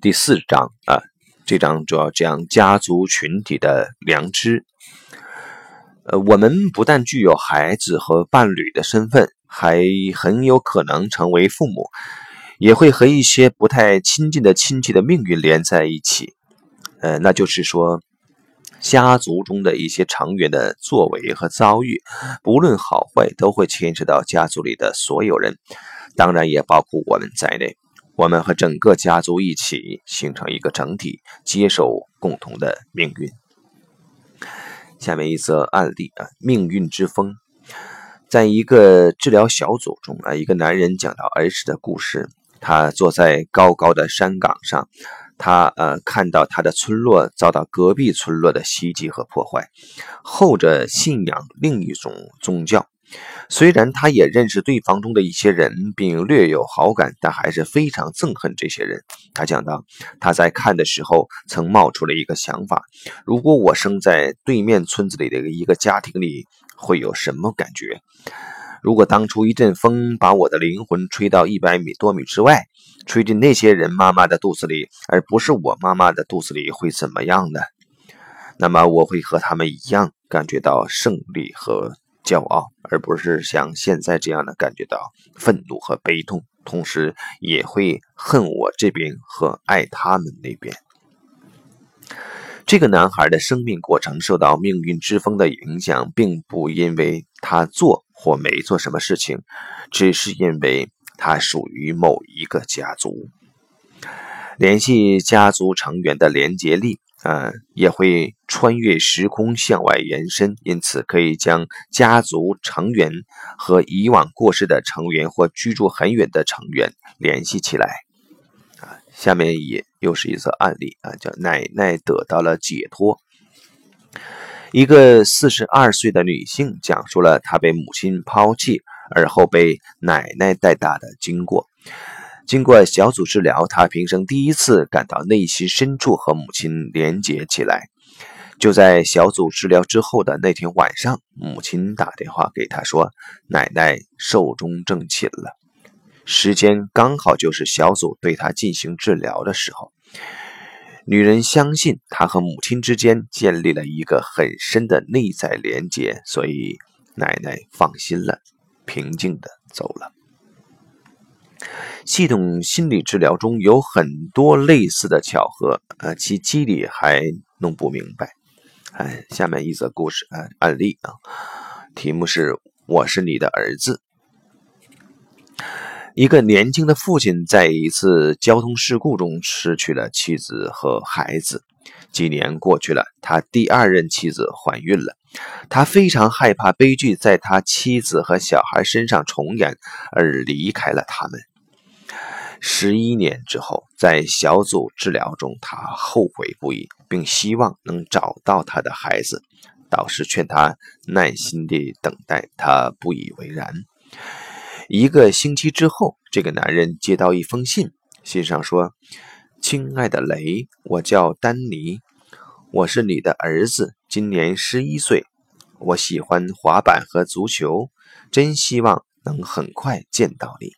第四章啊，这章主要讲家族群体的良知。呃，我们不但具有孩子和伴侣的身份，还很有可能成为父母，也会和一些不太亲近的亲戚的命运连在一起。呃，那就是说。家族中的一些成员的作为和遭遇，不论好坏，都会牵扯到家族里的所有人，当然也包括我们在内。我们和整个家族一起形成一个整体，接受共同的命运。下面一则案例啊，命运之风，在一个治疗小组中啊，一个男人讲到儿时的故事。他坐在高高的山岗上。他呃看到他的村落遭到隔壁村落的袭击和破坏，后者信仰另一种宗教。虽然他也认识对方中的一些人，并略有好感，但还是非常憎恨这些人。他讲到，他在看的时候曾冒出了一个想法：如果我生在对面村子里的一个家庭里，会有什么感觉？如果当初一阵风把我的灵魂吹到一百米多米之外，吹进那些人妈妈的肚子里，而不是我妈妈的肚子里，会怎么样呢？那么我会和他们一样感觉到胜利和骄傲，而不是像现在这样的感觉到愤怒和悲痛，同时也会恨我这边和爱他们那边。这个男孩的生命过程受到命运之风的影响，并不因为他做。或没做什么事情，只是因为他属于某一个家族。联系家族成员的连结力，啊，也会穿越时空向外延伸，因此可以将家族成员和以往过世的成员或居住很远的成员联系起来。啊，下面也又是一则案例啊，叫奶奶得到了解脱。一个四十二岁的女性讲述了她被母亲抛弃，而后被奶奶带大的经过。经过小组治疗，她平生第一次感到内心深处和母亲连结起来。就在小组治疗之后的那天晚上，母亲打电话给她说：“奶奶寿终正寝了。”时间刚好就是小组对她进行治疗的时候。女人相信她和母亲之间建立了一个很深的内在连结，所以奶奶放心了，平静的走了。系统心理治疗中有很多类似的巧合，呃，其机理还弄不明白。哎，下面一则故事呃，案例啊，题目是“我是你的儿子”。一个年轻的父亲在一次交通事故中失去了妻子和孩子。几年过去了，他第二任妻子怀孕了。他非常害怕悲剧在他妻子和小孩身上重演，而离开了他们。十一年之后，在小组治疗中，他后悔不已，并希望能找到他的孩子。导师劝他耐心地等待，他不以为然。一个星期之后，这个男人接到一封信，信上说：“亲爱的雷，我叫丹尼，我是你的儿子，今年十一岁，我喜欢滑板和足球，真希望能很快见到你。”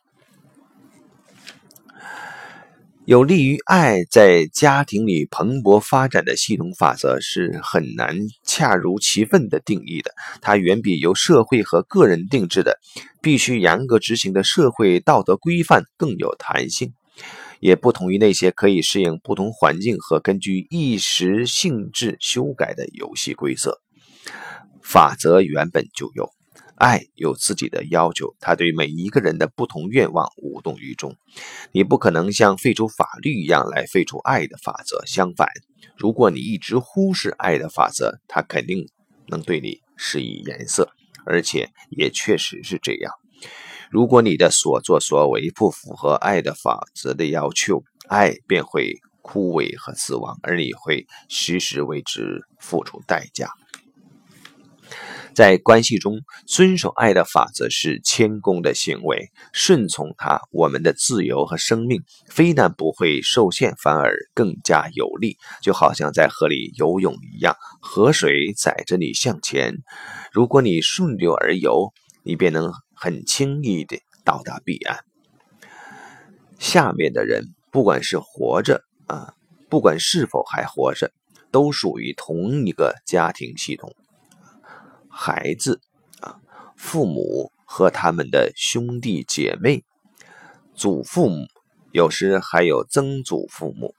有利于爱在家庭里蓬勃发展的系统法则是很难恰如其分的定义的。它远比由社会和个人定制的、必须严格执行的社会道德规范更有弹性，也不同于那些可以适应不同环境和根据一时性质修改的游戏规则。法则原本就有。爱有自己的要求，他对每一个人的不同愿望无动于衷。你不可能像废除法律一样来废除爱的法则。相反，如果你一直忽视爱的法则，他肯定能对你施以颜色，而且也确实是这样。如果你的所作所为不符合爱的法则的要求，爱便会枯萎和死亡，而你会时时为之付出代价。在关系中，遵守爱的法则是谦恭的行为。顺从它，我们的自由和生命非但不会受限，反而更加有力。就好像在河里游泳一样，河水载着你向前。如果你顺流而游，你便能很轻易地到达彼岸。下面的人，不管是活着啊，不管是否还活着，都属于同一个家庭系统。孩子啊，父母和他们的兄弟姐妹，祖父母，有时还有曾祖父母。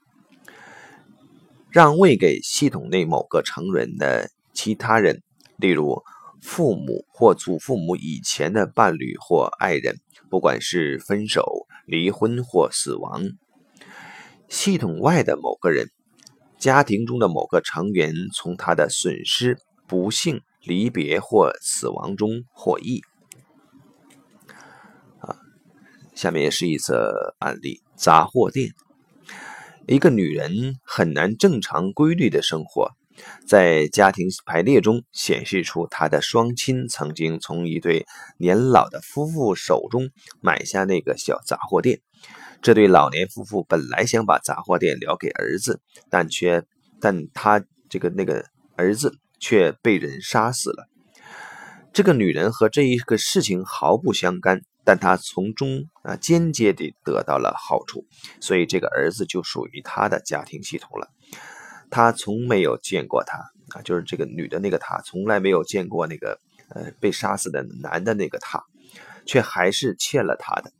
让位给系统内某个成人的其他人，例如父母或祖父母以前的伴侣或爱人，不管是分手、离婚或死亡。系统外的某个人，家庭中的某个成员从他的损失、不幸、离别或死亡中获益。啊，下面是一则案例：杂货店。一个女人很难正常规律的生活，在家庭排列中显示出她的双亲曾经从一对年老的夫妇手中买下那个小杂货店。这对老年夫妇本来想把杂货店留给儿子，但却但他这个那个儿子却被人杀死了。这个女人和这一个事情毫不相干。但她从中啊间接地得到了好处，所以这个儿子就属于他的家庭系统了。他从没有见过他啊，就是这个女的那个他从来没有见过那个呃被杀死的男的那个他，却还是欠了他的。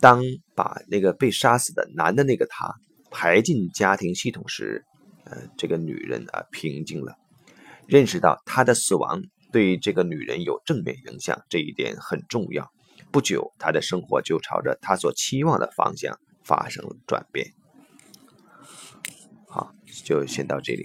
当把那个被杀死的男的那个他排进家庭系统时，呃，这个女人啊平静了，认识到她的死亡。对这个女人有正面影响，这一点很重要。不久，她的生活就朝着她所期望的方向发生了转变。好，就先到这里。